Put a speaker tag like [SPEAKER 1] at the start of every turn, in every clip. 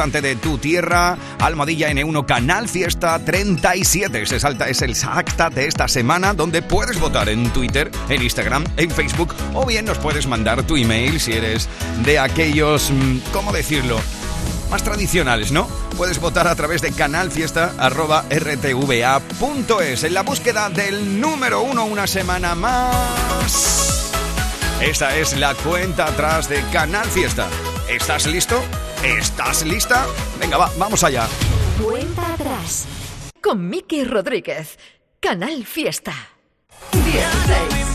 [SPEAKER 1] de tu tierra. Almohadilla N1 Canal Fiesta 37. Se salta, es el acta de esta semana donde puedes votar en Twitter, en Instagram, en Facebook o bien nos puedes mandar tu email si eres de aquellos, mm, ¿cómo decirlo? Más tradicionales, ¿no? Puedes votar a través de canalfiesta.rtva.es en la búsqueda del número uno una semana más. Esta es la cuenta atrás de Canal Fiesta. ¿Estás listo? ¿Estás lista? Venga, va, vamos allá.
[SPEAKER 2] Cuenta atrás. Con Miki Rodríguez. Canal Fiesta. 16.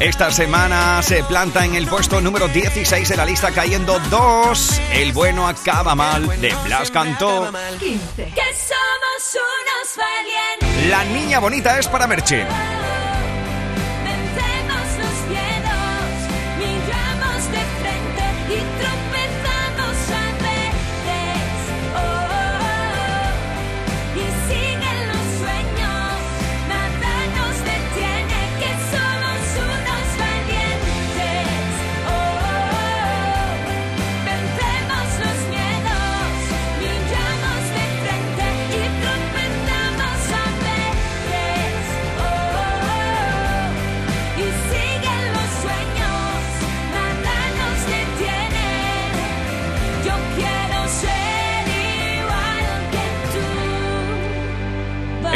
[SPEAKER 1] Esta semana se planta en el puesto número 16 de la lista cayendo dos. El bueno acaba mal de Blas Cantó.
[SPEAKER 2] 15.
[SPEAKER 1] La niña bonita es para Merche.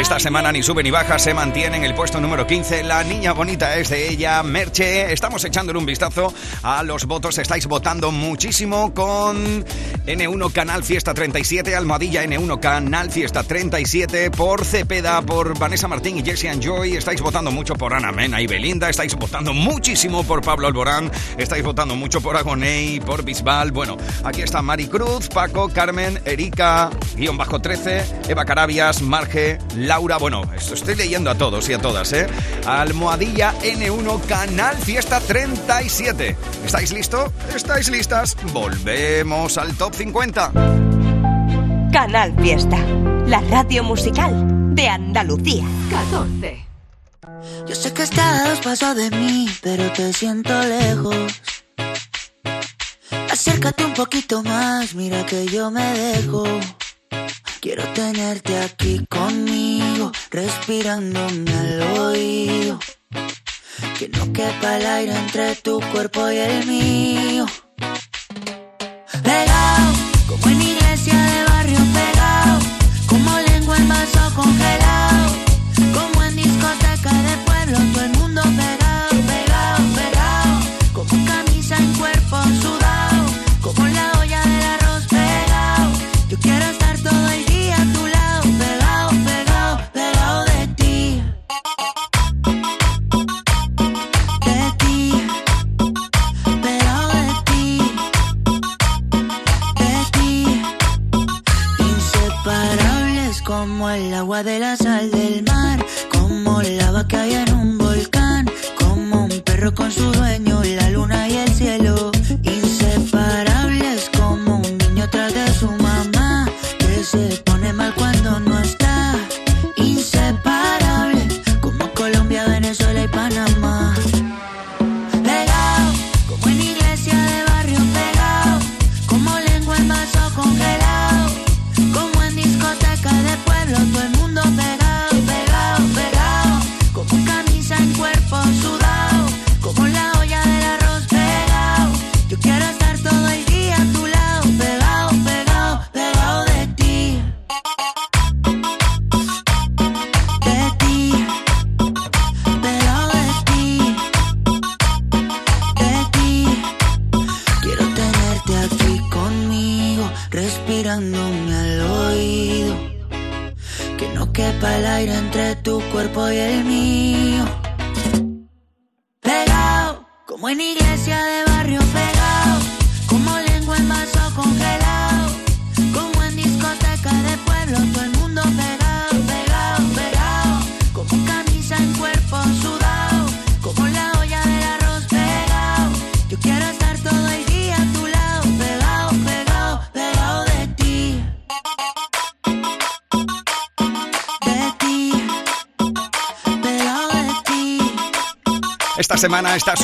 [SPEAKER 1] Esta semana ni sube ni baja, se mantiene en el puesto número 15. La niña bonita es de ella, Merche. Estamos echándole un vistazo a los votos. Estáis votando muchísimo con N1 Canal Fiesta 37, Almohadilla N1 Canal Fiesta 37, por Cepeda, por Vanessa Martín y Jesse Joy. Estáis votando mucho por Ana Mena y Belinda. Estáis votando muchísimo por Pablo Alborán. Estáis votando mucho por Agoney, por Bisbal. Bueno, aquí está Mari Cruz, Paco, Carmen, Erika, guion bajo 13, Eva Carabias, Marge, Laura, bueno, esto estoy leyendo a todos y a todas, ¿eh? Almohadilla N1 Canal Fiesta 37. ¿Estáis listos? ¿Estáis listas? Volvemos al top 50.
[SPEAKER 3] Canal Fiesta, la radio musical de Andalucía.
[SPEAKER 2] 14.
[SPEAKER 4] Yo sé que estás paso de mí, pero te siento lejos. Acércate un poquito más, mira que yo me dejo. Quiero tenerte aquí conmigo, respirándome al oído. Que no quepa el aire entre tu cuerpo y el mío. Pegado, como en iglesia de barrio pegado, como lengua en vaso congelado, de la sal del mar, como lava que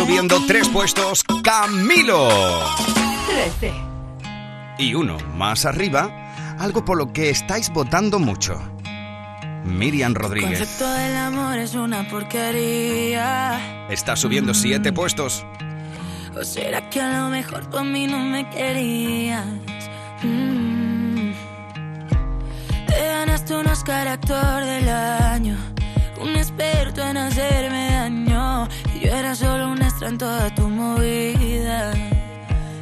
[SPEAKER 1] subiendo tres puestos Camilo.
[SPEAKER 2] 13.
[SPEAKER 1] Y uno más arriba, algo por lo que estáis votando mucho. Miriam Rodríguez.
[SPEAKER 5] concepto del amor es una porquería.
[SPEAKER 1] Está subiendo siete puestos.
[SPEAKER 5] ¿O será que a lo mejor tú a mí no me querías? Mm. Te ganaste un Oscar actor del año, un experto en hacerme en toda tu movida.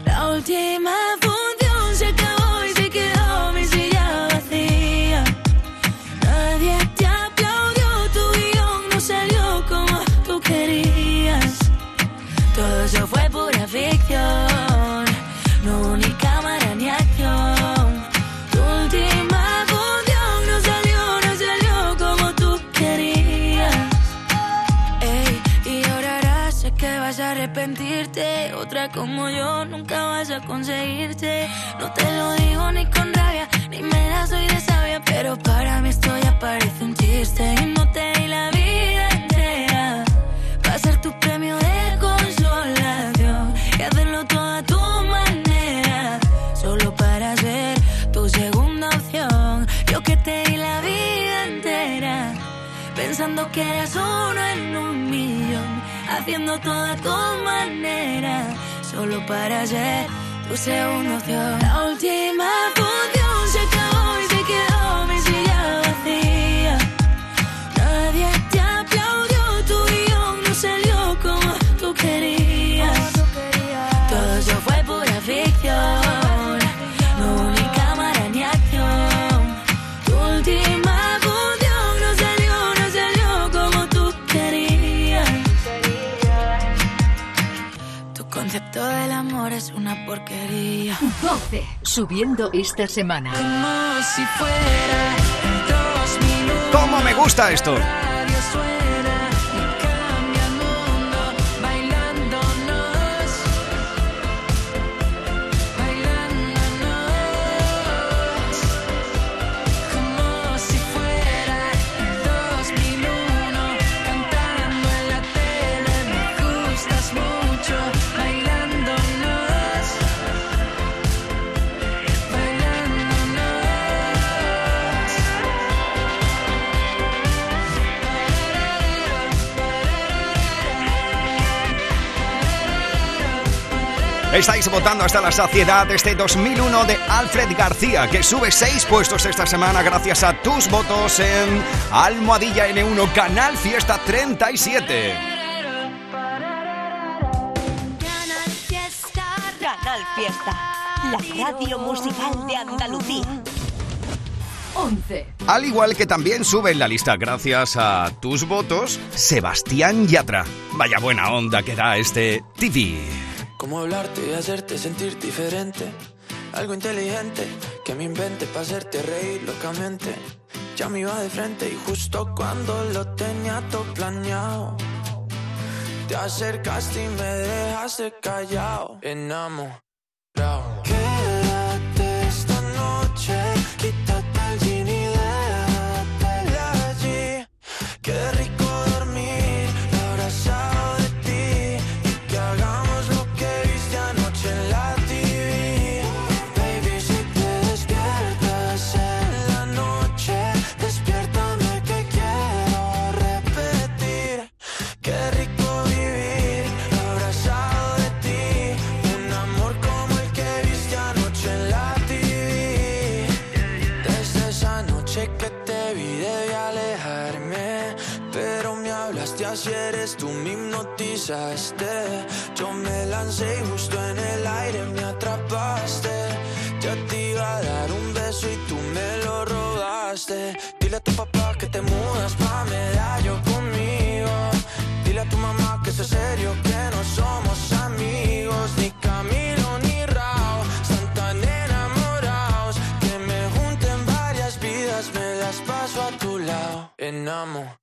[SPEAKER 5] La última Otra como yo nunca vas a conseguirte. No te lo digo ni con rabia, ni me la soy de sabia. Pero para mí esto ya parece un chiste. Y no te di la vida entera. Va a ser tu premio de consolación. Y hacerlo todo a tu manera. Solo para ser tu segunda opción. Yo que te di la vida entera. Pensando que eras uno en un millón, haciendo todo a tu manera, solo para ser tu segunda opción. La última función se acabó es una porquería.
[SPEAKER 2] 12. Subiendo esta semana.
[SPEAKER 5] Como si fuera dos minutos.
[SPEAKER 1] ¿Cómo me gusta esto? Estáis votando hasta la saciedad este 2001 de Alfred García, que sube seis puestos esta semana gracias a tus votos en Almohadilla N1 Canal Fiesta 37.
[SPEAKER 3] Canal Fiesta, la radio musical de Andalucía.
[SPEAKER 2] 11.
[SPEAKER 1] Al igual que también sube en la lista gracias a tus votos Sebastián Yatra. Vaya buena onda que da este TV.
[SPEAKER 6] Cómo hablarte y hacerte sentir diferente. Algo inteligente que me invente para hacerte reír locamente. Ya me iba de frente y justo cuando lo tenía todo planeado. Te acercaste y me dejaste callado. Enamorado. Eres tú me hipnotizaste. Yo me lancé y justo en el aire me atrapaste. Ya te iba a dar un beso y tú me lo robaste. Dile a tu papá que te mudas pa' medallo conmigo. Dile a tu mamá que es serio, que no somos amigos, ni Camilo ni Rao. Están tan enamorados que me junten varias vidas, me las paso a tu lado. Enamorado.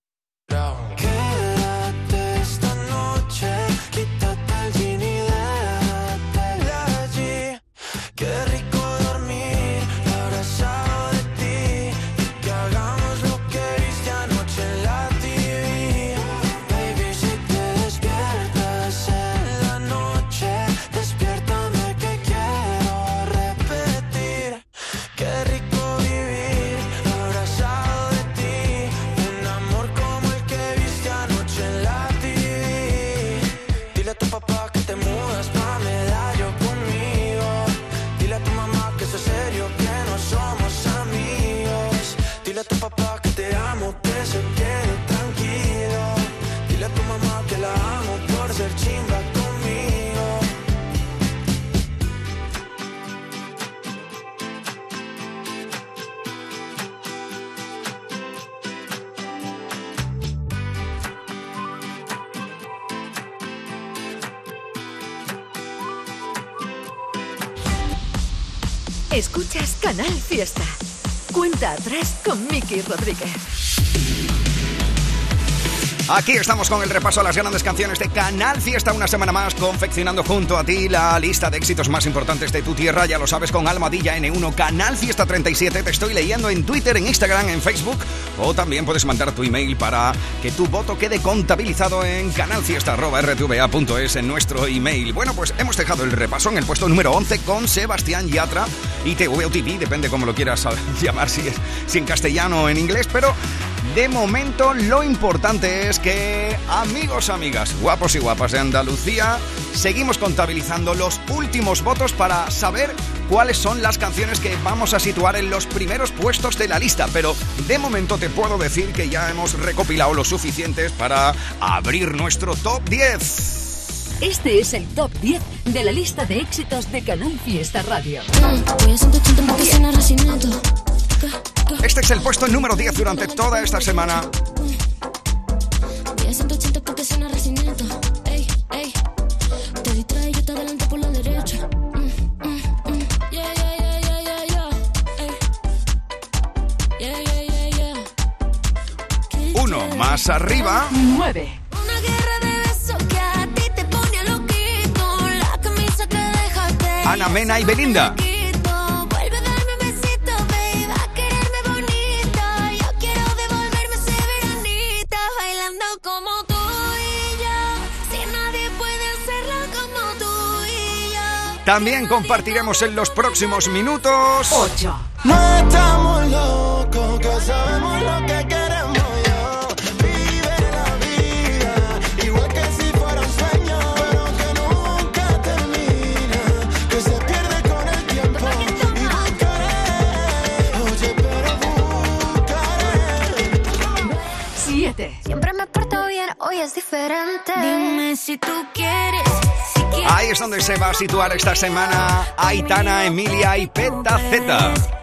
[SPEAKER 2] Escuchas Canal Fiesta. Cuenta atrás con Miki Rodríguez.
[SPEAKER 1] Aquí estamos con el repaso a las grandes canciones de Canal Fiesta una semana más, confeccionando junto a ti la lista de éxitos más importantes de tu tierra, ya lo sabes, con Almadilla N1, Canal Fiesta 37, te estoy leyendo en Twitter, en Instagram, en Facebook, o también puedes mandar tu email para que tu voto quede contabilizado en canalfiesta.rtva.es en nuestro email. Bueno, pues hemos dejado el repaso en el puesto número 11 con Sebastián Yatra y TV o TV, depende cómo lo quieras llamar, si, es, si en castellano o en inglés, pero de momento, lo importante es que, amigos, amigas, guapos y guapas de Andalucía, seguimos contabilizando los últimos votos para saber cuáles son las canciones que vamos a situar en los primeros puestos de la lista. Pero de momento te puedo decir que ya hemos recopilado los suficientes para abrir nuestro top 10.
[SPEAKER 2] Este es el top 10 de la lista de éxitos de Canal Fiesta Radio.
[SPEAKER 5] Voy a 180 porque suena racinato.
[SPEAKER 1] Este es el puesto número 10 durante toda esta semana.
[SPEAKER 5] Voy a 180 porque suena racinato. Ey, ey.
[SPEAKER 1] También compartiremos en los próximos minutos.
[SPEAKER 2] 8.
[SPEAKER 7] No estamos locos, que sabemos lo que queremos yo. Vive la vida, igual que si fuera un sueño, pero que nunca termina, que se pierde con el tiempo. Y buscaré, oye, pero buscaré.
[SPEAKER 2] 7.
[SPEAKER 5] Siempre me porto bien, hoy es diferente. Dime si tú quieres,
[SPEAKER 1] es donde se va a situar esta semana Aitana, Emilia y Peta Z.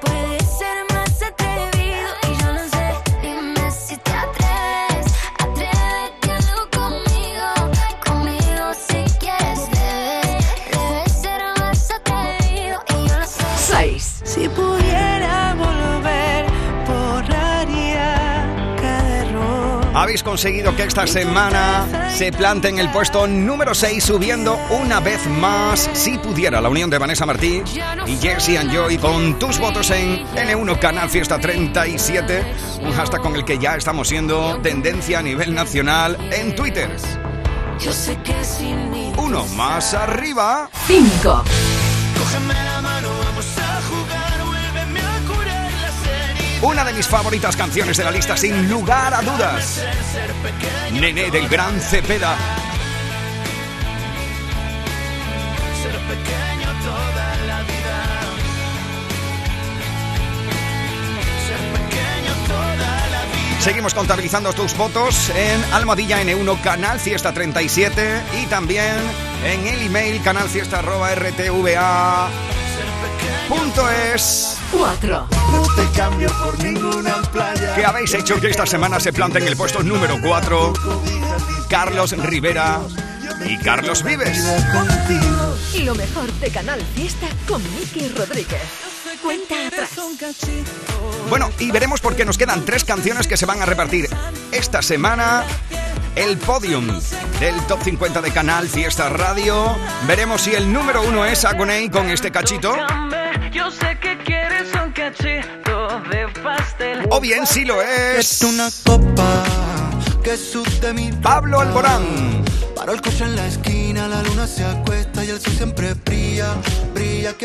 [SPEAKER 1] Habéis conseguido que esta semana se plante en el puesto número 6, subiendo una vez más, si pudiera, la unión de Vanessa Martí y Jesse and Joy con tus votos en N1 Canal Fiesta 37, un hashtag con el que ya estamos siendo tendencia a nivel nacional en Twitter.
[SPEAKER 5] Yo sé que sin mí
[SPEAKER 1] Uno más arriba.
[SPEAKER 2] 5.
[SPEAKER 1] Una de mis favoritas canciones de la lista, sin lugar a dudas. Nené del Gran Cepeda. Seguimos contabilizando tus votos en Almohadilla N1 Canal Fiesta 37 y también en el email canalfiesta.rtva.es
[SPEAKER 2] 4.
[SPEAKER 7] No te cambio por ninguna playa.
[SPEAKER 1] que habéis hecho que esta semana se plante en el puesto número 4 Carlos Rivera y Carlos Vives.
[SPEAKER 7] Contigo.
[SPEAKER 2] Y lo mejor de Canal Fiesta con Miki Rodríguez. Cuenta atrás.
[SPEAKER 1] Bueno, y veremos por qué nos quedan tres canciones que se van a repartir esta semana. El podium del Top 50 de Canal Fiesta Radio. Veremos si el número uno es Agoney con este cachito.
[SPEAKER 8] Yo sé que cachito de pastel.
[SPEAKER 1] O bien si lo es
[SPEAKER 7] una copa que mi
[SPEAKER 1] Pablo Alborán.
[SPEAKER 7] Paro el coche en la esquina, la luna se acuesta y el sol siempre brilla, brilla,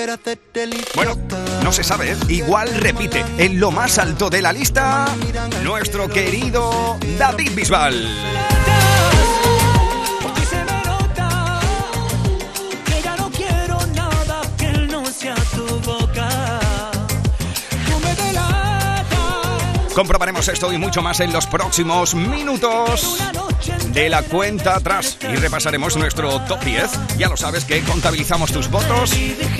[SPEAKER 1] Bueno, no se sabe, ¿eh? igual repite en lo más alto de la lista nuestro querido David Bisbal. Comprobaremos esto y mucho más en los próximos minutos de la cuenta atrás y repasaremos nuestro top 10. Ya lo sabes que contabilizamos tus votos.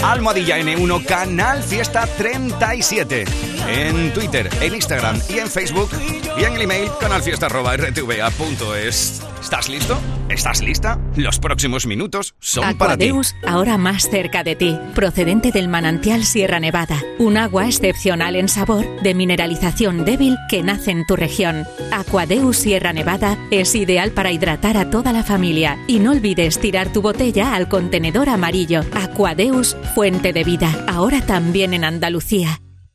[SPEAKER 1] Almohadilla N1 Canal Fiesta 37 en Twitter, en Instagram y en Facebook y en el email canalfiesta.rtva.es. ¿Estás listo? ¿Estás lista? Los próximos minutos son para ti.
[SPEAKER 9] Ahora más cerca de ti, procedente del manantial Sierra Nevada, un agua excepcional en sabor, de mineralización débil que nace en tu región. Aquadeus Sierra Nevada es ideal para hidratar a toda la familia y no olvides tirar tu botella al contenedor amarillo. Aquadeus, fuente de vida, ahora también en Andalucía.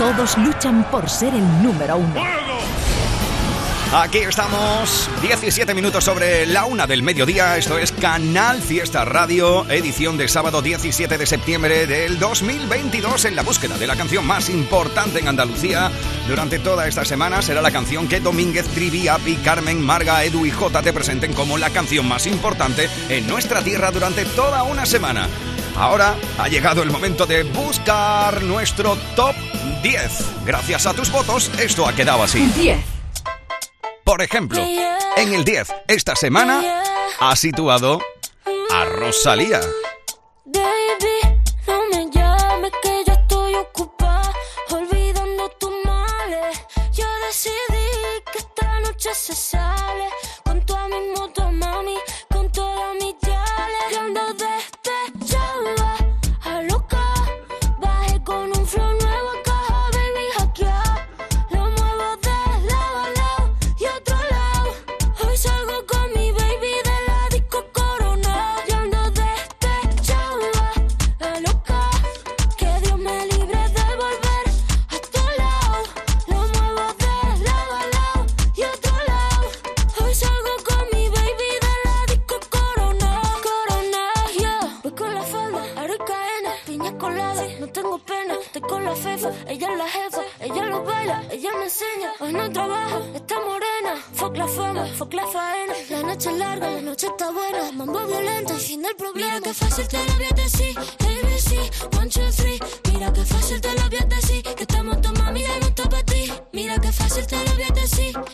[SPEAKER 2] Todos luchan por ser el número uno.
[SPEAKER 1] Aquí estamos, 17 minutos sobre la una del mediodía. Esto es Canal Fiesta Radio, edición de sábado 17 de septiembre del 2022. En la búsqueda de la canción más importante en Andalucía durante toda esta semana será la canción que Domínguez, Trivi, Api, Carmen, Marga, Edu y J te presenten como la canción más importante en nuestra tierra durante toda una semana. Ahora ha llegado el momento de buscar nuestro top 10. Gracias a tus votos, esto ha quedado así.
[SPEAKER 2] 10.
[SPEAKER 1] Por ejemplo, en el 10, esta semana ha situado a Rosalía.
[SPEAKER 5] Mira que fácil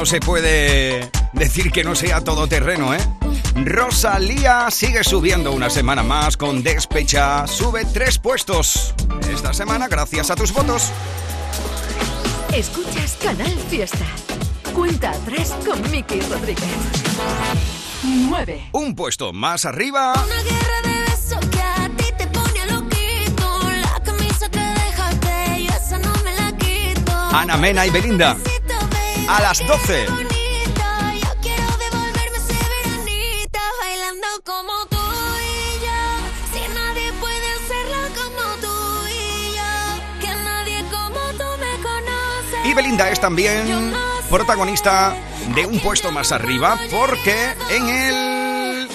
[SPEAKER 5] no
[SPEAKER 1] se puede decir que no sea todoterreno, ¿eh? Rosalía sigue subiendo una semana más con Despecha. Sube tres puestos esta semana gracias a tus votos.
[SPEAKER 2] Escuchas Canal Fiesta. Cuenta atrás con Miki Rodríguez. 9.
[SPEAKER 1] Un puesto más arriba.
[SPEAKER 5] Una guerra de besos que a ti te pone loquito. La camisa que dejaste, yo esa no me la quito.
[SPEAKER 1] Ana Mena y Belinda a las 12.
[SPEAKER 5] Y
[SPEAKER 1] Belinda es también protagonista de un puesto más arriba porque en el...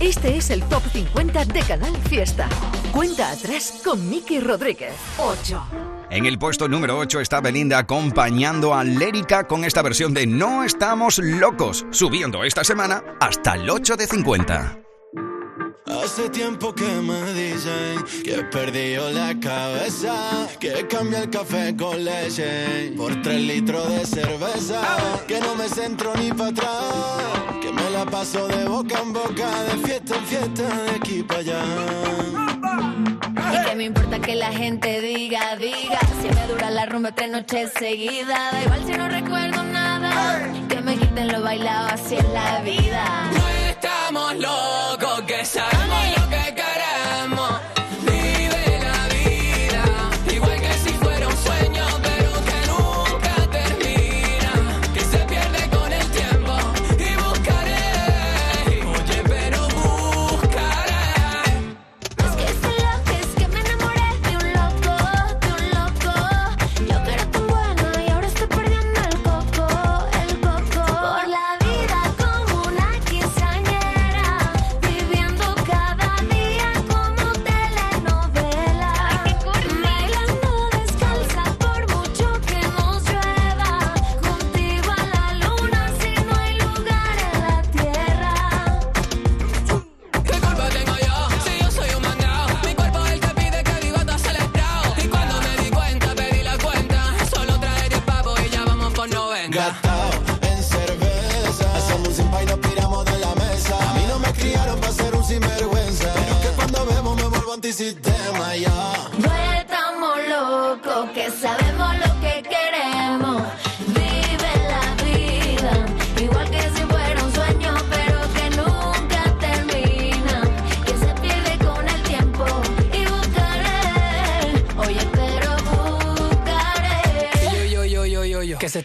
[SPEAKER 2] Este es el top 50 de Canal Fiesta. Cuenta atrás con Miki Rodríguez. 8.
[SPEAKER 1] En el puesto número 8 está Belinda acompañando a Lérica con esta versión de No estamos locos, subiendo esta semana hasta el 8 de 50.
[SPEAKER 10] Hace tiempo que me dicen que perdí yo la cabeza, que cambié el café con leche por tres litros de cerveza, que no me centro ni para atrás, que me la paso de boca en boca, de fiesta en fiesta, de aquí para allá.
[SPEAKER 11] Y que me importa que la gente diga, diga. Si me dura la rumba tres noches seguidas, da igual si no recuerdo nada. Que me quiten lo bailado, así es la vida.
[SPEAKER 12] No estamos locos.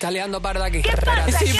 [SPEAKER 12] está parda aquí. Si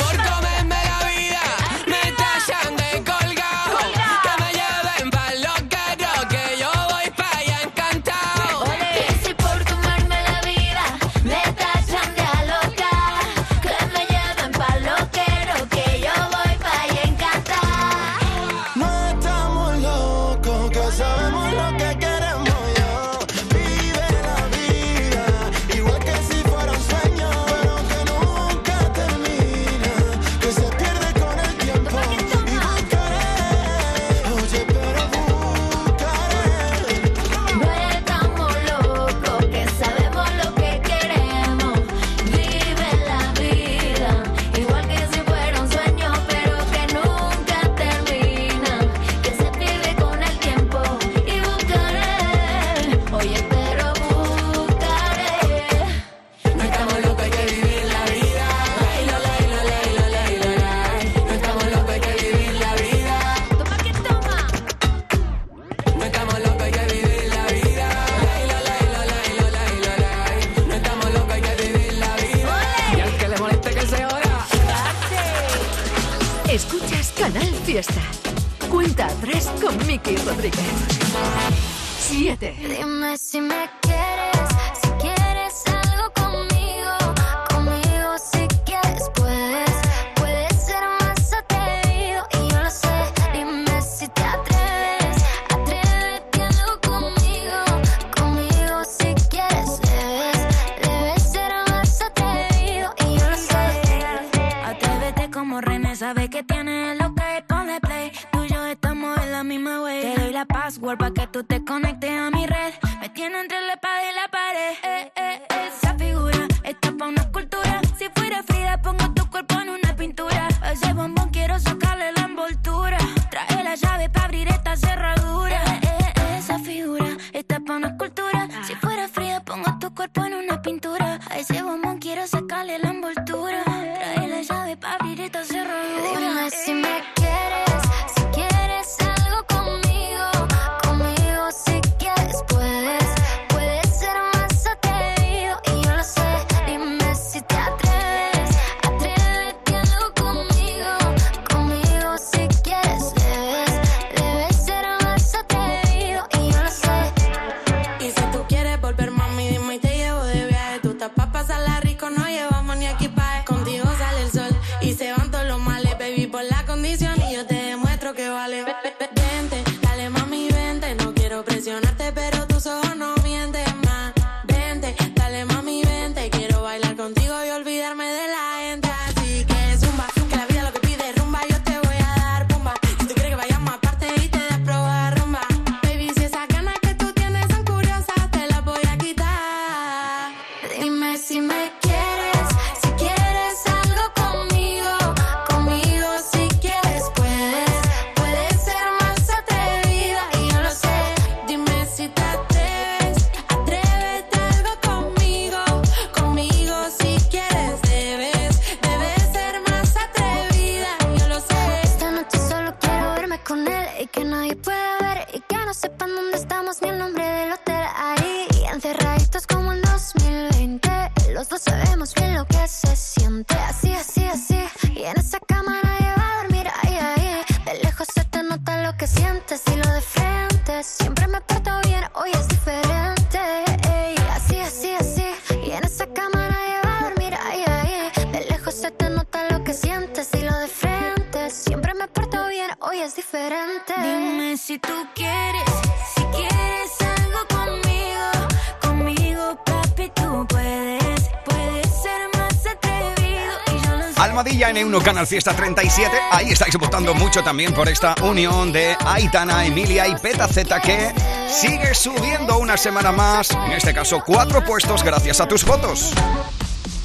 [SPEAKER 2] Fiesta
[SPEAKER 1] 37. Ahí estáis votando mucho también por esta unión de Aitana, Emilia y Peta Z que sigue subiendo una semana más. En este caso, cuatro puestos gracias a tus votos.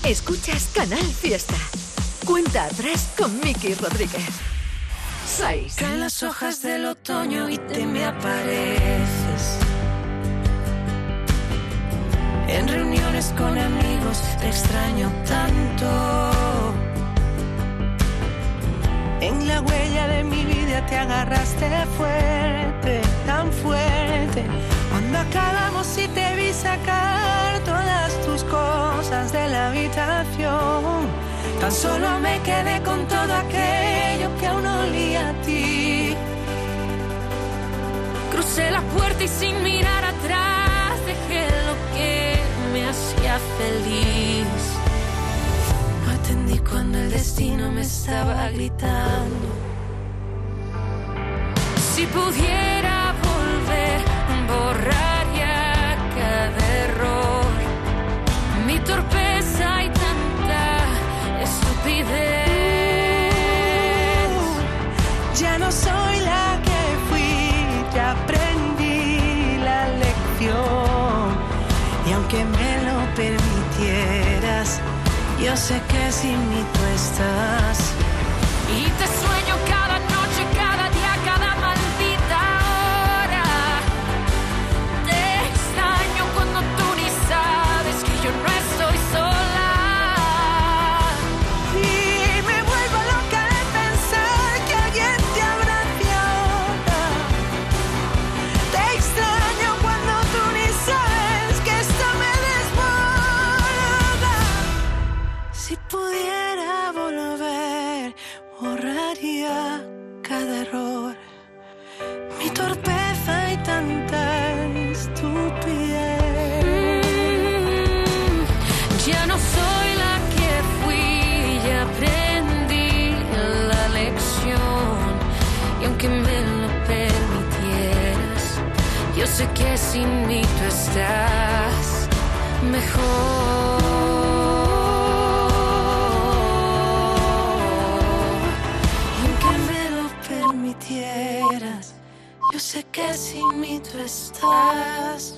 [SPEAKER 2] Escuchas Canal Fiesta. Cuenta atrás con Miki Rodríguez. 6.
[SPEAKER 13] Caen las hojas del otoño y te me apareces. En reuniones con amigos te extraño tanto. En la huella de mi vida te agarraste fuerte, tan fuerte. Cuando acabamos y te vi sacar todas tus cosas de la habitación. Tan solo me quedé con todo aquello que aún olía a ti. Crucé la puerta y sin mirar atrás dejé lo que me hacía feliz. Destino me estaba gritando. Si pudiera volver, borraría cada error. Mi torpeza y tanta estupidez. Ya no soy la que fui, ya aprendí la lección. Y aunque me lo permitieras, yo sé que sin mí tú que sin mí tú estás.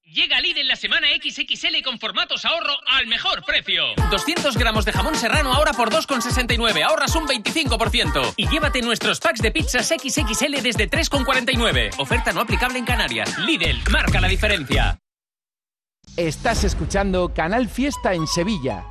[SPEAKER 14] Llega Lidl la semana XXL con formatos ahorro al mejor precio. 200 gramos de jamón serrano ahora por 2,69, ahorras un 25%. Y llévate nuestros packs de pizzas XXL desde 3,49. Oferta no aplicable en Canarias. Lidl, marca la diferencia.
[SPEAKER 15] Estás escuchando Canal Fiesta en Sevilla.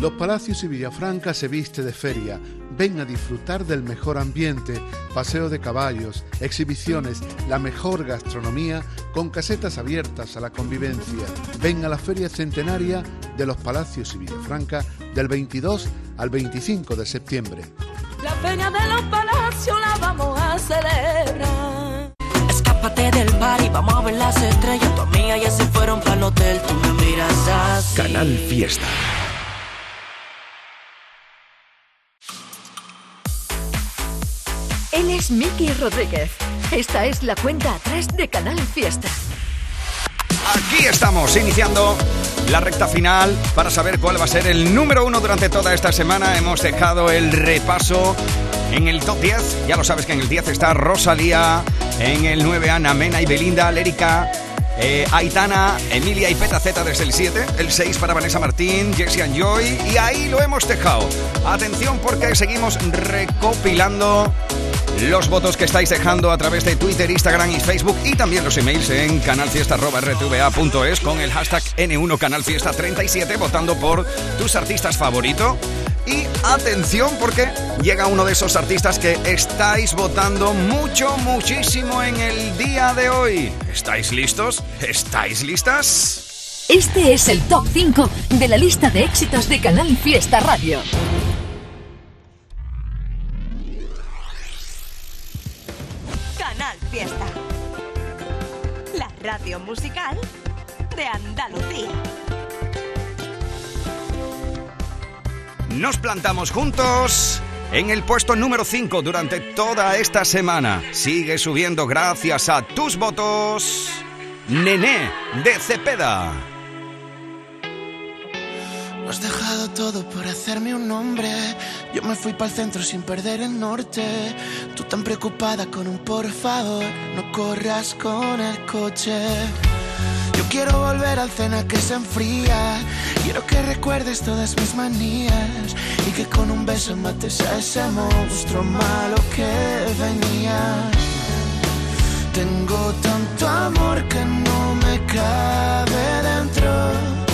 [SPEAKER 16] Los Palacios y Villafranca se viste de feria. Ven a disfrutar del mejor ambiente, paseo de caballos, exhibiciones, la mejor gastronomía con casetas abiertas a la convivencia. Ven a la Feria Centenaria de los Palacios y Villafranca del 22 al 25 de septiembre.
[SPEAKER 13] La feria de los palacios la vamos a celebrar. Escápate del party, vamos a ver las estrellas. Tu amiga ya se fueron para el hotel, tú me miras así.
[SPEAKER 17] Canal Fiesta.
[SPEAKER 2] Él es Miki Rodríguez. Esta es la cuenta atrás de Canal Fiesta.
[SPEAKER 1] Aquí estamos, iniciando la recta final para saber cuál va a ser el número uno durante toda esta semana. Hemos dejado el repaso en el top 10. Ya lo sabes que en el 10 está Rosalía, en el 9 Ana Mena y Belinda, Lérica. eh, Aitana, Emilia y Peta Z desde el 7, el 6 para Vanessa Martín, Jessie and Joy y ahí lo hemos dejado. Atención porque seguimos recopilando los votos que estáis dejando a través de Twitter, Instagram y Facebook y también los emails en canalfiesta.rtva.es con el hashtag N1 Canalfiesta 37 votando por tus artistas favoritos. Y atención porque llega uno de esos artistas que estáis votando mucho, muchísimo en el día de hoy. ¿Estáis listos? ¿Estáis listas?
[SPEAKER 2] Este es el top 5 de la lista de éxitos de Canal Fiesta Radio.
[SPEAKER 3] Radio musical de Andalucía.
[SPEAKER 1] Nos plantamos juntos en el puesto número 5 durante toda esta semana. Sigue subiendo gracias a tus votos. Nené de Cepeda.
[SPEAKER 7] Lo has dejado todo por hacerme un nombre. Yo me fui para el centro sin perder el norte. Tú tan preocupada con un por favor, no corras con el coche. Yo quiero volver al cena que se enfría. Quiero que recuerdes todas mis manías y que con un beso mates a ese monstruo malo que venía. Tengo tanto amor que no me cabe dentro.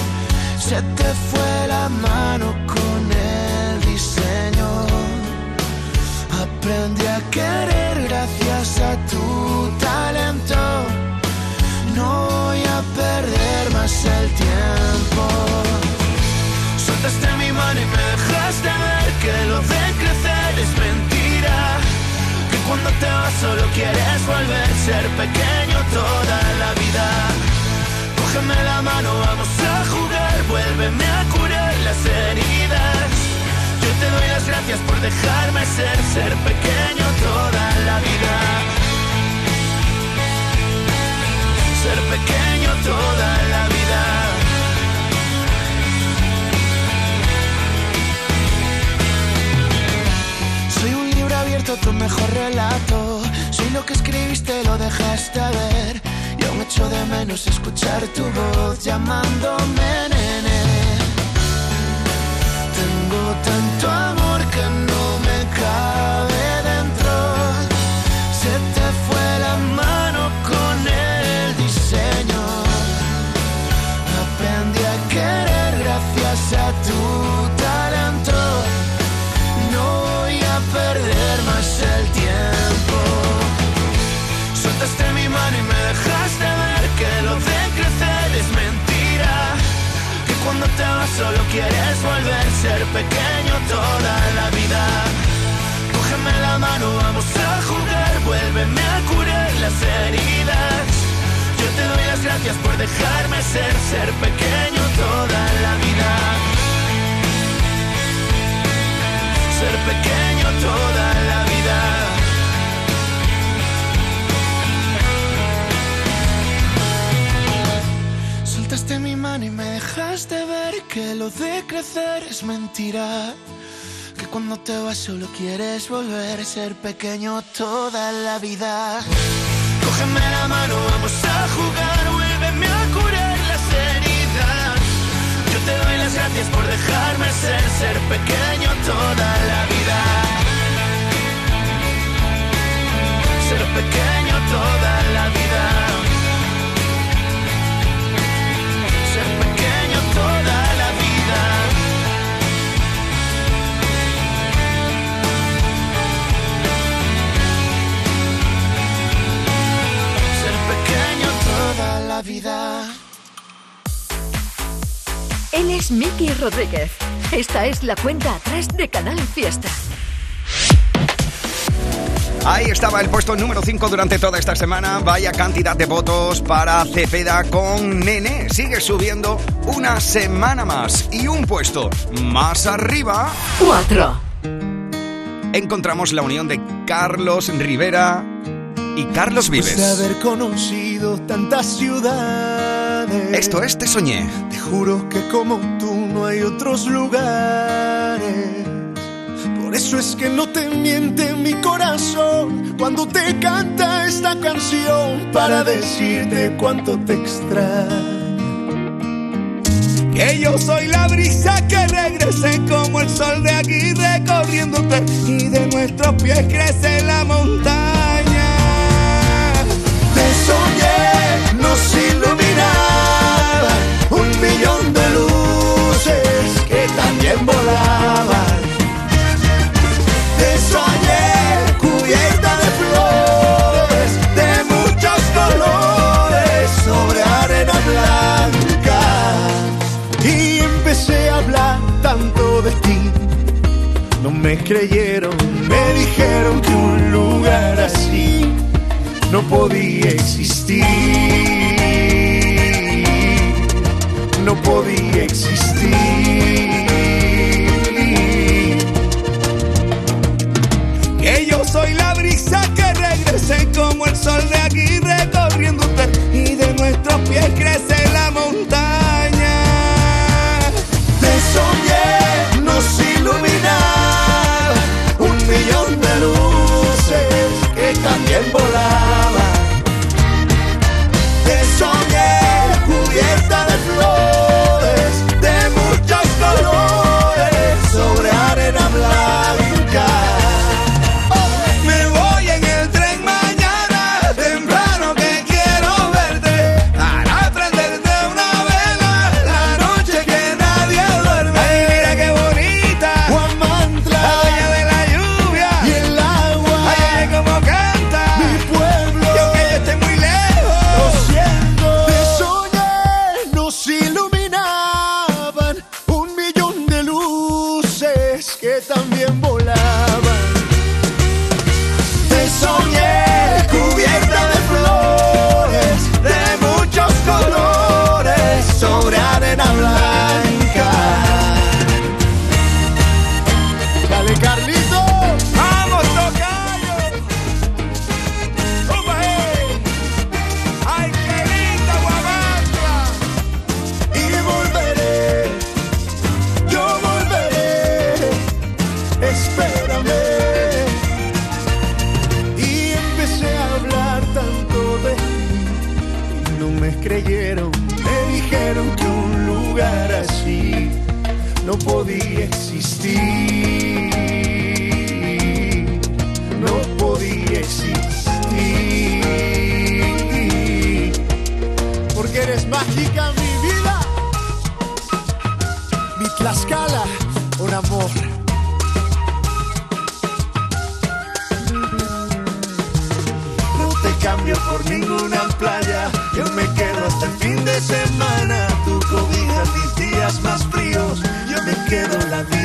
[SPEAKER 7] Se te fue la mano con el diseño. Aprendí a querer gracias a tu talento. No voy a perder más el tiempo. Soltaste mi mano y me dejaste ver que lo de crecer es mentira. Que cuando te vas solo quieres volver a ser pequeño toda la vida. La mano, vamos a jugar, vuélveme a curar las heridas. Yo te doy las gracias por dejarme ser, ser pequeño toda la vida. Ser pequeño toda la vida. Soy un libro abierto, tu mejor relato. Soy lo que escribiste, lo dejaste ver. Y aún echo de menos escuchar tu voz llamándome nene. Tengo tanto amor que no solo quieres volver ser pequeño toda la vida. Cógeme la mano, vamos a jugar, vuélveme a curar las heridas. Yo te doy las gracias por dejarme ser, ser pequeño toda la vida. Ser pequeño toda la vida. Mi mano y me dejaste ver que lo de crecer es mentira. Que cuando te vas solo quieres volver a ser pequeño toda la vida. Cógeme la mano, vamos a jugar, vuélveme a curar las heridas. Yo te doy las gracias por dejarme ser, ser pequeño toda la vida. Ser pequeño toda la vida. Vida.
[SPEAKER 2] Él es Miki Rodríguez. Esta es la cuenta atrás de Canal Fiesta.
[SPEAKER 1] Ahí estaba el puesto número 5 durante toda esta semana. Vaya cantidad de votos para Cepeda con Nene. Sigue subiendo una semana más y un puesto más arriba.
[SPEAKER 2] 4.
[SPEAKER 1] encontramos la unión de Carlos Rivera y Carlos
[SPEAKER 16] Después de
[SPEAKER 1] Vives.
[SPEAKER 16] haber conocido tantas ciudades.
[SPEAKER 1] Esto es Te Soñé.
[SPEAKER 16] Te juro que como tú no hay otros lugares. Por eso es que no te miente mi corazón cuando te canta esta canción para decirte cuánto te extraño. Que yo soy la brisa que regrese como el sol de aquí recorriéndote y de nuestros pies crece la montaña. Soñé, nos iluminaba un millón de luces que también volaban. Te soñé cubierta de flores de muchos colores sobre arena blanca y empecé a hablar tanto de ti. No me creyeron, me dijeron que un lugar así no podía existir. No podía existir. Que yo soy la brisa que regrese como el sol de aquí recorriéndote y de nuestros pies crece espérame. Y empecé a hablar tanto de ti y no me creyeron, me dijeron que un lugar así no podía existir,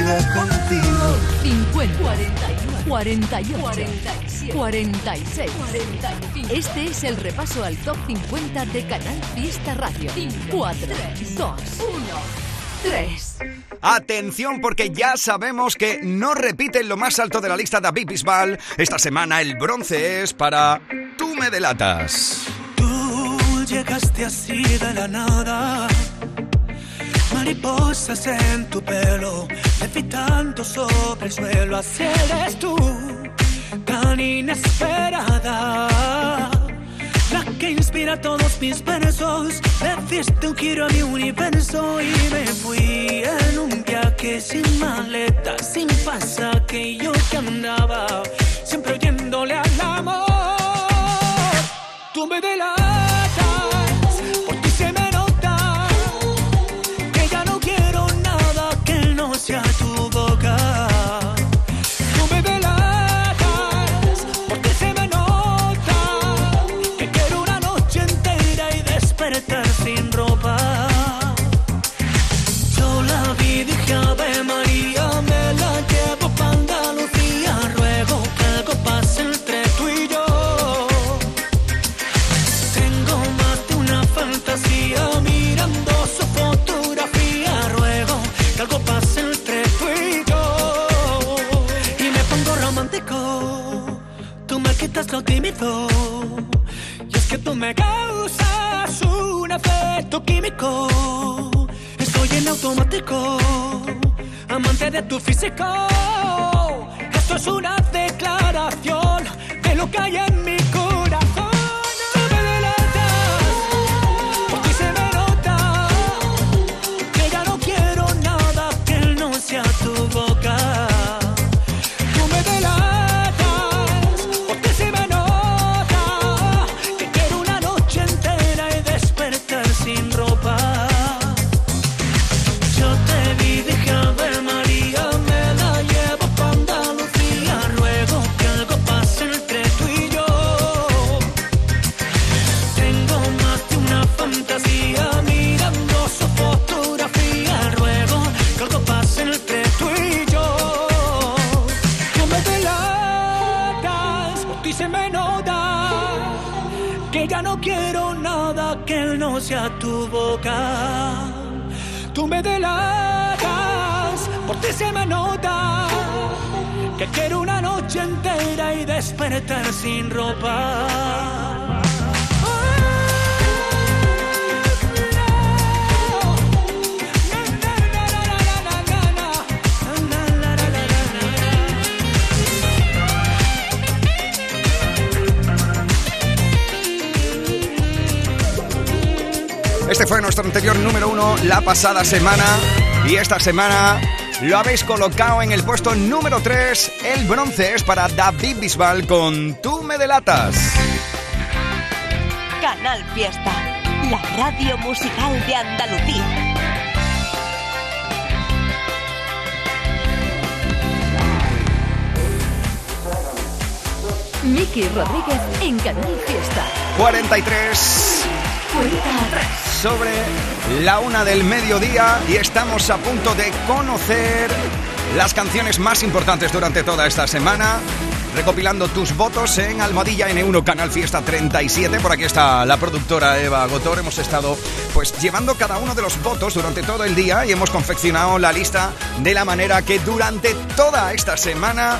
[SPEAKER 16] vida contigo.
[SPEAKER 2] 50, 41, 48, 47, 46, 45. Este es el repaso al top 50 de Canal Fiesta Radio. 4, 2, 1, 3.
[SPEAKER 1] Atención porque ya sabemos que no repiten lo más alto de la lista David Bisbal. Esta semana el bronce es para Tú me delatas.
[SPEAKER 18] Tú llegaste así de la nada. Mariposas en tu pelo, levitando sobre el suelo. Así eres tú, tan inesperada. La que inspira todos mis versos. Le diste un giro a mi universo y me fui en un viaje sin maleta, sin pasaje. Yo que andaba siempre oyéndole al amor. Tú me delatas,
[SPEAKER 1] Este fue nuestro anterior número uno la pasada semana y esta semana lo habéis colocado en el puesto número 3. El bronce es para David Bisbal con Tú me delatas.
[SPEAKER 3] Canal Fiesta, la radio musical de Andalucía.
[SPEAKER 2] Miki Rodríguez en Canal Fiesta.
[SPEAKER 1] 43
[SPEAKER 2] Cuenta atrás.
[SPEAKER 1] Sobre la una del mediodía y estamos a punto de conocer las canciones más importantes durante toda esta semana. Recopilando tus votos en Almohadilla N1 Canal Fiesta 37. Por aquí está la productora Eva Gotor. Hemos estado pues llevando cada uno de los votos durante todo el día y hemos confeccionado la lista de la manera que durante toda esta semana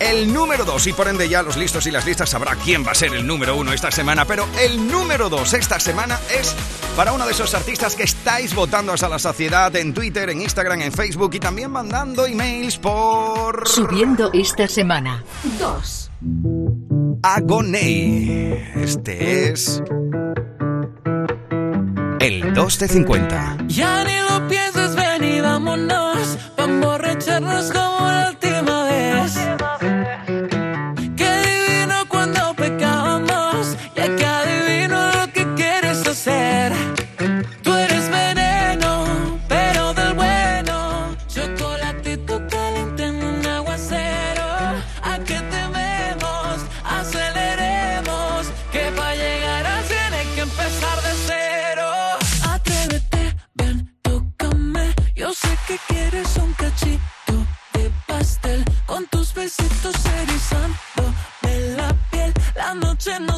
[SPEAKER 1] el número 2 y por ende ya los listos y las listas sabrá quién va a ser el número 1 esta semana, pero el número 2 esta semana es para uno de esos artistas que estáis votando hasta la saciedad en Twitter, en Instagram, en Facebook y también mandando emails por
[SPEAKER 2] Subiendo esta semana. 2.
[SPEAKER 1] Agoney. Este es el 2 de 50.
[SPEAKER 18] Ya ni lo pienses, ven y vámonos. Vamos a como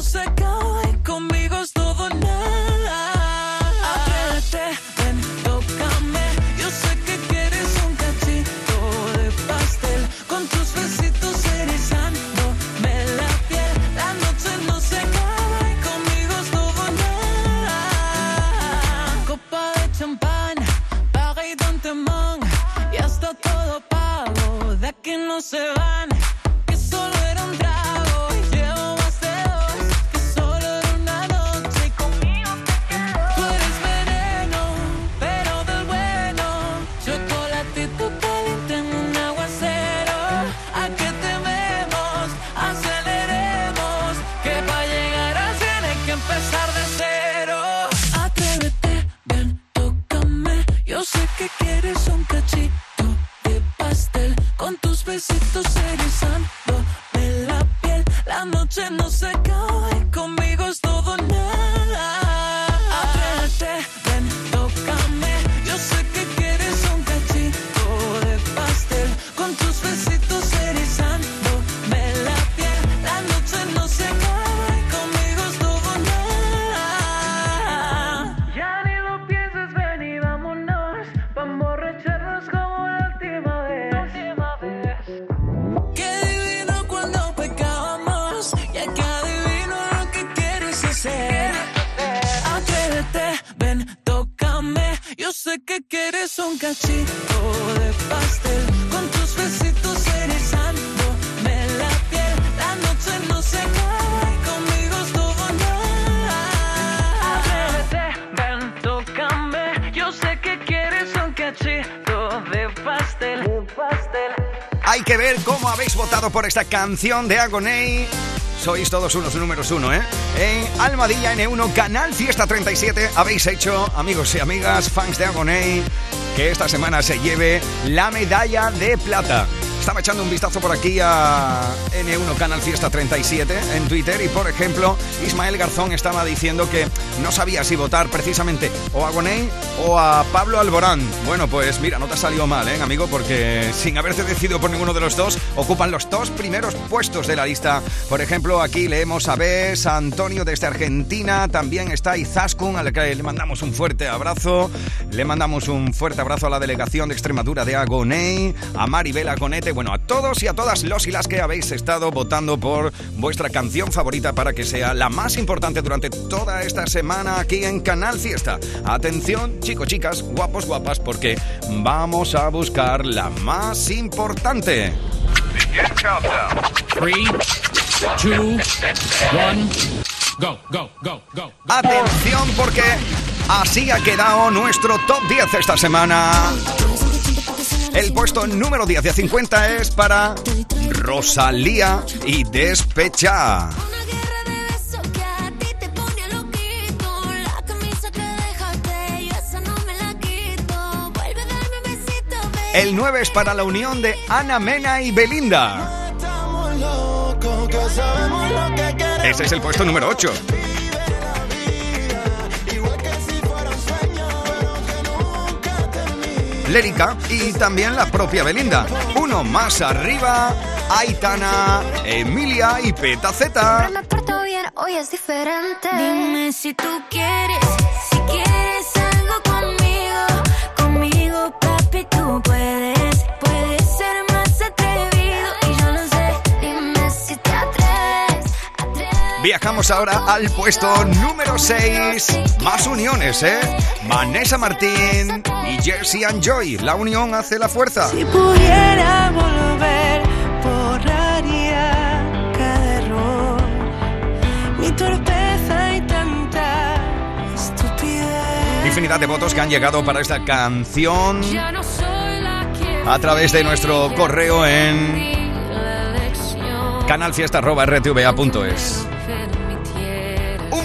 [SPEAKER 18] se acaba Hay que
[SPEAKER 1] ver cómo habéis votado por esta canción de Agoney. Sois todos unos números uno, ¿eh? En Almadilla N1, Canal Fiesta 37, habéis hecho, amigos y amigas, fans de Agoney, que esta semana se lleve la medalla de plata. Estaba echando un vistazo por aquí a N1 Canal Fiesta 37 en Twitter y, por ejemplo, Ismael Garzón estaba diciendo que no sabía si votar precisamente o a Gonei o a Pablo Alborán. Bueno, pues mira, no te ha salido mal, ¿eh, amigo? Porque sin haberte decidido por ninguno de los dos, ocupan los dos primeros puestos de la lista. Por ejemplo, aquí leemos a Bes, a Antonio desde Argentina, también está Izaskun, al que le mandamos un fuerte abrazo. Le mandamos un fuerte abrazo a la delegación de Extremadura de Agoney, a Maribel Agonete, bueno, a todos y a todas los y las que habéis estado votando por vuestra canción favorita para que sea la más importante durante toda esta semana aquí en Canal Fiesta. Atención, chicos, chicas, guapos, guapas, porque vamos a buscar la más importante.
[SPEAKER 19] Three, two, one, go, go, go, go.
[SPEAKER 1] Atención porque así ha quedado nuestro top 10 esta semana. El puesto número 10 de 50 es para Rosalía y Despecha. El 9 es para la unión de Ana Mena y Belinda. Ese es el puesto número 8. Lérica y también la propia Belinda. Uno más arriba, Aitana, Emilia y Petaceta.
[SPEAKER 12] Me porto bien, hoy es diferente. Dime si tú quieres, si quieres algo conmigo, conmigo, papi, tú puedes, puedes
[SPEAKER 1] Viajamos ahora al puesto número 6. Más uniones, ¿eh? Vanessa Martín y Jersey and Joy. La unión hace la fuerza.
[SPEAKER 13] Si pudiera volver, borraría cada error, mi torpeza y tanta estupidez.
[SPEAKER 1] Infinidad de votos que han llegado para esta canción
[SPEAKER 12] Ya no soy la que
[SPEAKER 1] a través de nuestro correo en canalfiesta.rtva.es.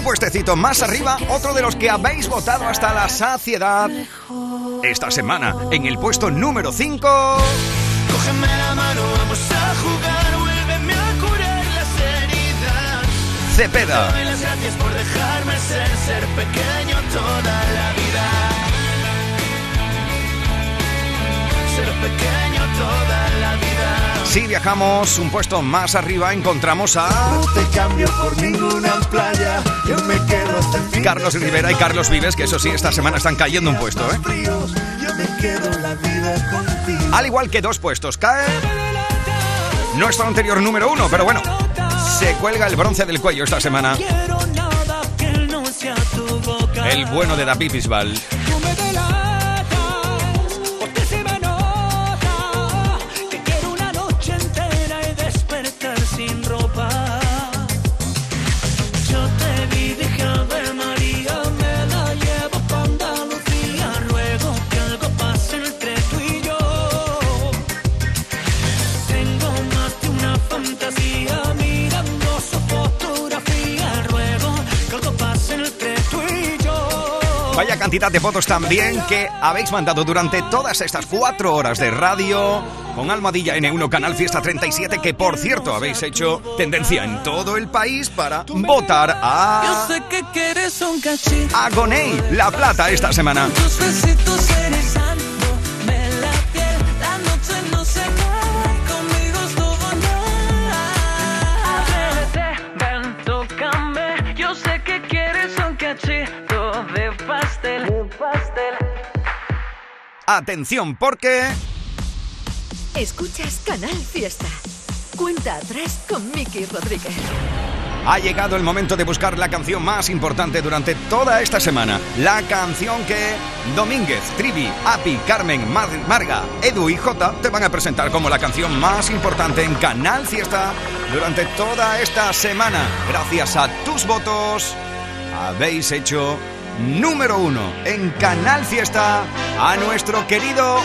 [SPEAKER 1] Puestecito más arriba, otro de los que habéis votado hasta la saciedad. Esta semana, en el puesto número 5.
[SPEAKER 7] Cógeme la mano, vamos a jugar, vuélveme a curar las heridas.
[SPEAKER 1] Cepeda.
[SPEAKER 7] Doy las gracias por dejarme ser, ser pequeño toda la vida. Ser pequeño toda la vida.
[SPEAKER 1] Si viajamos un puesto más arriba, encontramos a
[SPEAKER 20] No te cambio por ninguna playa, yo me quedo hasta el fin.
[SPEAKER 1] Carlos Rivera y Carlos Vives, que eso sí, esta semana están cayendo un puesto, ¿eh?
[SPEAKER 20] Fríos, yo me quedo la vida contigo.
[SPEAKER 1] Al igual que dos puestos, cae nuestro anterior número uno, pero bueno, se cuelga el bronce del cuello esta semana. El bueno de David Bisbal. Cantidad de votos también que habéis mandado durante todas estas cuatro horas de radio con Almadilla N1 Canal Fiesta 37, que por cierto habéis hecho tendencia en todo el país para votar
[SPEAKER 13] Yo
[SPEAKER 1] a
[SPEAKER 13] sé que quieres un cachito.
[SPEAKER 1] Agoney, La Plata esta semana. Atención, porque
[SPEAKER 2] Escuchas Canal Fiesta. Cuenta atrás con Miki Rodríguez.
[SPEAKER 1] Ha llegado el momento de buscar la canción más importante durante toda esta semana. La canción que Domínguez, Trivi, Api, Carmen, Mar- Marga, Edu y Jota te van a presentar como la canción más importante en Canal Fiesta durante toda esta semana. Gracias a tus votos, habéis hecho número uno en Canal Fiesta a nuestro querido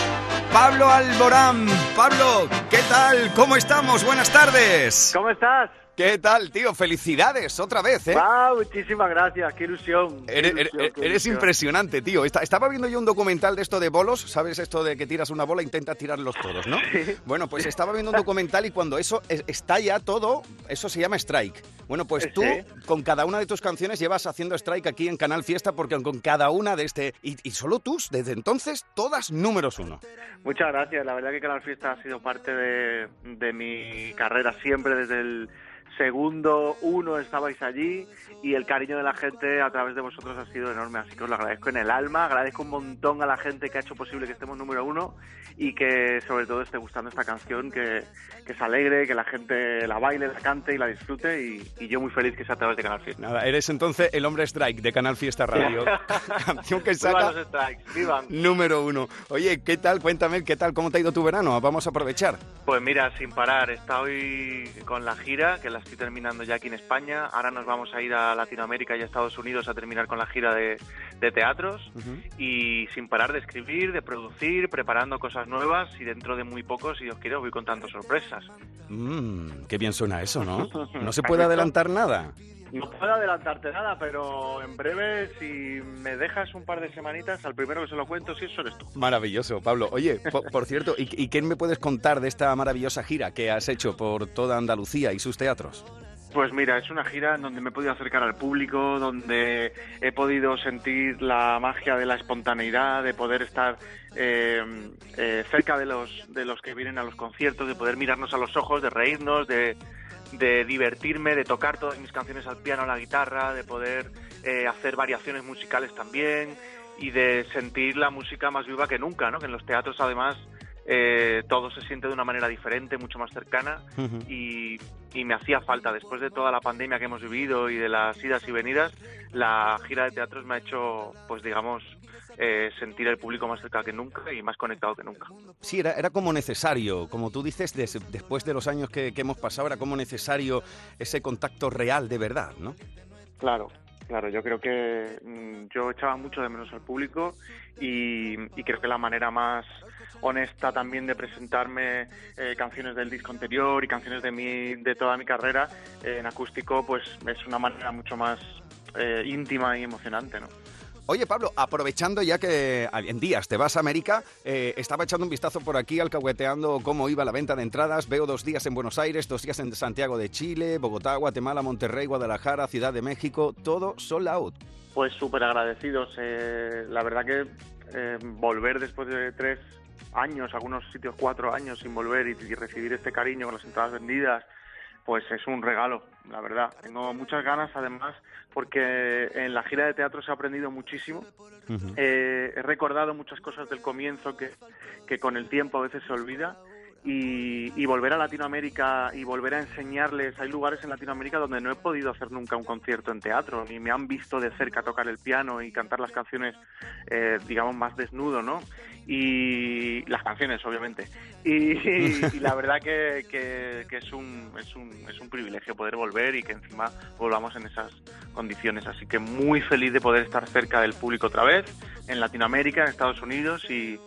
[SPEAKER 1] Pablo Alborán. Pablo, ¿qué tal? ¿Cómo estamos? Buenas tardes.
[SPEAKER 21] ¿Cómo estás?
[SPEAKER 1] ¿Qué tal, tío? Felicidades otra vez, ¿eh?
[SPEAKER 21] Ah, muchísimas gracias, qué ilusión. qué
[SPEAKER 1] Eres,
[SPEAKER 21] ilusión,
[SPEAKER 1] eres-
[SPEAKER 21] qué
[SPEAKER 1] eres
[SPEAKER 21] ilusión.
[SPEAKER 1] impresionante, tío. Esta- estaba viendo yo un documental de esto de bolos, ¿sabes? Esto de que tiras una bola e intentas tirarlos todos, ¿no? Bueno, pues estaba viendo un documental y cuando eso es- está ya todo, eso se llama strike. Bueno, pues tú
[SPEAKER 21] Sí.
[SPEAKER 1] con cada una de tus canciones llevas haciendo strike aquí en Canal Fiesta porque con cada una de este... Y, y solo tus, desde entonces, todas números uno.
[SPEAKER 21] Muchas gracias, la verdad que Canal Fiesta ha sido parte de, de mi carrera siempre, desde el segundo uno estabais allí y el cariño de la gente a través de vosotros ha sido enorme, así que os lo agradezco en el alma, agradezco un montón a la gente que ha hecho posible que estemos número uno y que sobre todo esté gustando esta canción, que, que se alegre, que la gente la baile, la cante y la disfrute y, y yo muy feliz que sea a través de Canal Fiesta.
[SPEAKER 1] Nada, eres entonces el hombre strike de Canal Fiesta Radio. Canción que saca
[SPEAKER 21] los strikes, vivan.
[SPEAKER 1] número uno. Oye, ¿qué tal? Cuéntame, ¿qué tal? ¿Cómo te ha ido tu verano? Vamos a aprovechar.
[SPEAKER 21] Pues mira, sin parar, estoy con la gira, que la estoy terminando ya aquí en España. Ahora nos vamos a ir a Latinoamérica y a Estados Unidos a terminar con la gira de, de teatros. Y sin parar de escribir, de producir, preparando cosas nuevas y dentro de muy poco, si Dios quiere, voy contando sorpresas.
[SPEAKER 1] Mmm, qué bien suena eso, ¿no? No se puede adelantar nada.
[SPEAKER 21] No puedo adelantarte nada, pero en breve, si me dejas un par de semanitas, al primero que se lo cuento, si eso eres tú.
[SPEAKER 1] Maravilloso, Pablo. Oye, po- por, cierto, ¿y, ¿y qué me puedes contar de esta maravillosa gira que has hecho por toda Andalucía y sus teatros?
[SPEAKER 21] Pues mira, es una gira en donde me he podido acercar al público, donde he podido sentir la magia de la espontaneidad, de poder estar eh, eh, cerca de los, de los que vienen a los conciertos, de poder mirarnos a los ojos, de reírnos, de, de divertirme, de tocar todas mis canciones al piano, a la guitarra, de poder eh, hacer variaciones musicales también y de sentir la música más viva que nunca, ¿no? Que en los teatros además eh, todo se siente de una manera diferente, mucho más cercana y, y me hacía falta, después de toda la pandemia que hemos vivido y de las idas y venidas, la gira de teatros me ha hecho, pues digamos, eh, sentir el público más cerca que nunca y más conectado que nunca.
[SPEAKER 1] Sí, era, era como necesario, como tú dices, des- después de los años que, que hemos pasado, era como necesario ese contacto real de verdad, ¿no?
[SPEAKER 21] Claro, claro, yo creo que mm, yo echaba mucho de menos al público y, y creo que la manera más honesta también de presentarme eh, canciones del disco anterior y canciones de mi, de toda mi carrera eh, en acústico, pues es una manera mucho más eh, íntima y emocionante, ¿no?
[SPEAKER 1] Oye, Pablo, aprovechando ya que en días te vas a América, eh, estaba echando un vistazo por aquí, alcahueteando cómo iba la venta de entradas. Veo dos días en Buenos Aires, dos días en Santiago de Chile, Bogotá, Guatemala, Monterrey, Guadalajara, Ciudad de México, todo sold out.
[SPEAKER 21] Pues súper agradecidos. eh, la verdad que eh, volver después de tres años, algunos sitios cuatro años sin volver y, y recibir este cariño con las entradas vendidas, pues es un regalo, la verdad. Tengo muchas ganas, además, porque en la gira de teatro se ha aprendido muchísimo. Eh, he recordado muchas cosas del comienzo que, que con el tiempo a veces se olvida. Y, y volver a Latinoamérica y volver a enseñarles, hay lugares en Latinoamérica donde no he podido hacer nunca un concierto en teatro, ni me han visto de cerca tocar el piano y cantar las canciones, eh, digamos, más desnudo, ¿no? Y las canciones, obviamente. Y, la verdad que- que es, un, es, un, es un privilegio poder volver y que encima volvamos en esas condiciones. Así que muy feliz de poder estar cerca del público otra vez, en Latinoamérica, en Estados Unidos y,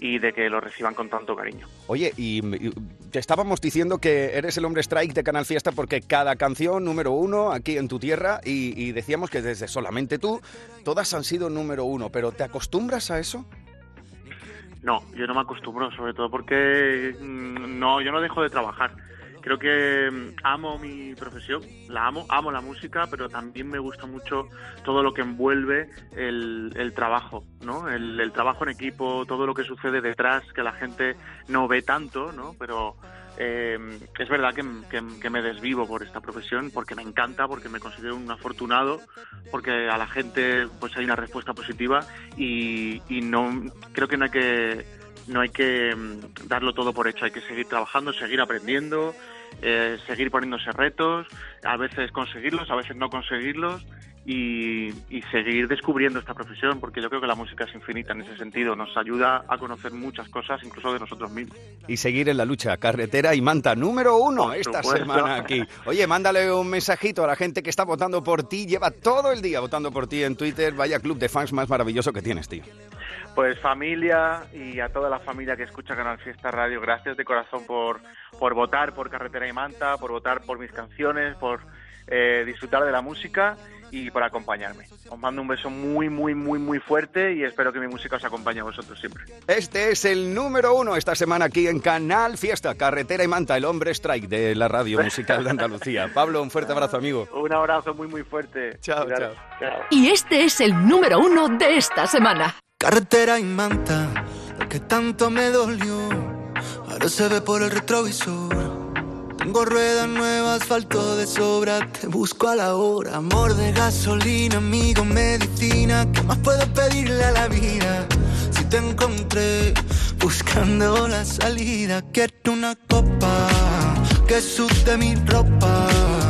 [SPEAKER 21] y de que lo reciban con tanto cariño.
[SPEAKER 1] Oye, y, y te estábamos diciendo que eres el hombre strike de Canal Fiesta porque cada canción número uno aquí en tu tierra y, y decíamos que desde solamente tú, todas han sido número uno, pero ¿te acostumbras a eso?
[SPEAKER 21] No, yo no me acostumbro, sobre todo porque mm, no, yo no dejo de trabajar. Creo que mm, amo mi profesión, la amo, amo la música, pero también me gusta mucho todo lo que envuelve el, trabajo, ¿no? El, trabajo en equipo, todo lo que sucede detrás, que la gente no ve tanto, ¿no? Pero eh, es verdad que, que- que me desvivo por esta profesión, porque me encanta, porque me considero un afortunado, porque a la gente pues hay una respuesta positiva y, y no creo que no hay que no hay que mm, darlo todo por hecho, hay que seguir trabajando, seguir aprendiendo eh, seguir poniéndose retos, a veces conseguirlos, a veces no conseguirlos y, y seguir descubriendo esta profesión, porque yo creo que la música es infinita en ese sentido, nos ayuda a conocer muchas cosas, incluso de nosotros mismos.
[SPEAKER 1] Y seguir en la lucha, carretera y manta número uno esta
[SPEAKER 21] supuesto.
[SPEAKER 1] semana aquí. Oye, mándale un mensajito a la gente que está votando por ti, lleva todo el día votando por ti en Twitter, vaya club de fans más maravilloso que tienes, tío.
[SPEAKER 21] Pues familia y a toda la familia que escucha Canal Fiesta Radio, gracias de corazón por, por votar por Carretera y Manta, por votar por mis canciones, por eh, disfrutar de la música y por acompañarme. Os mando un beso muy, muy, muy, muy fuerte y espero que mi música os acompañe a vosotros siempre.
[SPEAKER 1] Este es el número uno esta semana aquí en Canal Fiesta, carretera y manta, el hombre strike de la radio musical de Andalucía. Pablo, un fuerte abrazo, amigo.
[SPEAKER 21] Un abrazo muy, muy fuerte.
[SPEAKER 1] Chao,
[SPEAKER 21] Cuidaros. chao.
[SPEAKER 2] Y este es el número uno de esta semana.
[SPEAKER 20] Carretera y manta, lo que tanto me dolió, ahora se ve por el retrovisor. Tengo ruedas nuevas, asfalto de sobra, te busco a la hora. Amor de gasolina, amigo, medicina, ¿qué más puedo pedirle a la vida? Si te encontré buscando la salida, quiero una copa que sude mi ropa.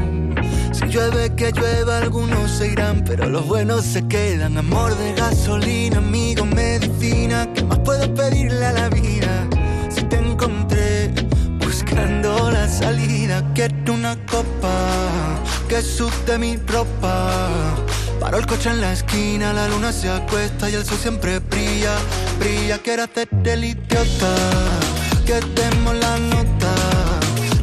[SPEAKER 20] Llueve, que llueva, algunos se irán, pero los buenos se quedan. Amor de gasolina, amigo, medicina, ¿qué más puedo pedirle a la vida? Si te encontré buscando la salida, quiero una copa que sude mi ropa. Paro el coche en la esquina, la luna se acuesta y el sol siempre brilla, brilla. Quiero hacerte el idiota, que demos la nota.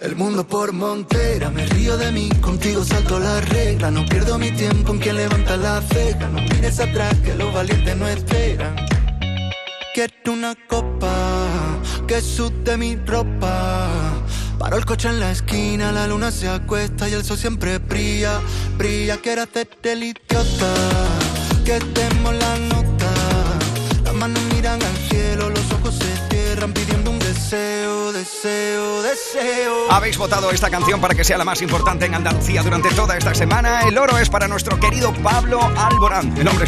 [SPEAKER 20] El mundo por montera, me río de mí, contigo salto la regla. No pierdo mi tiempo en quien levanta la ceja. No mires atrás, que los valientes no esperan. Quiero una copa que sude mi ropa. Paro el coche en la esquina, la luna se acuesta y el sol siempre brilla, brilla. Quiero hacerte el idiota, que demos la nota. Las manos miran al deseo, deseo, deseo.
[SPEAKER 1] Habéis votado esta canción para que sea la más importante en Andalucía durante toda esta semana. El oro es para nuestro querido Pablo Alborán, el hombre.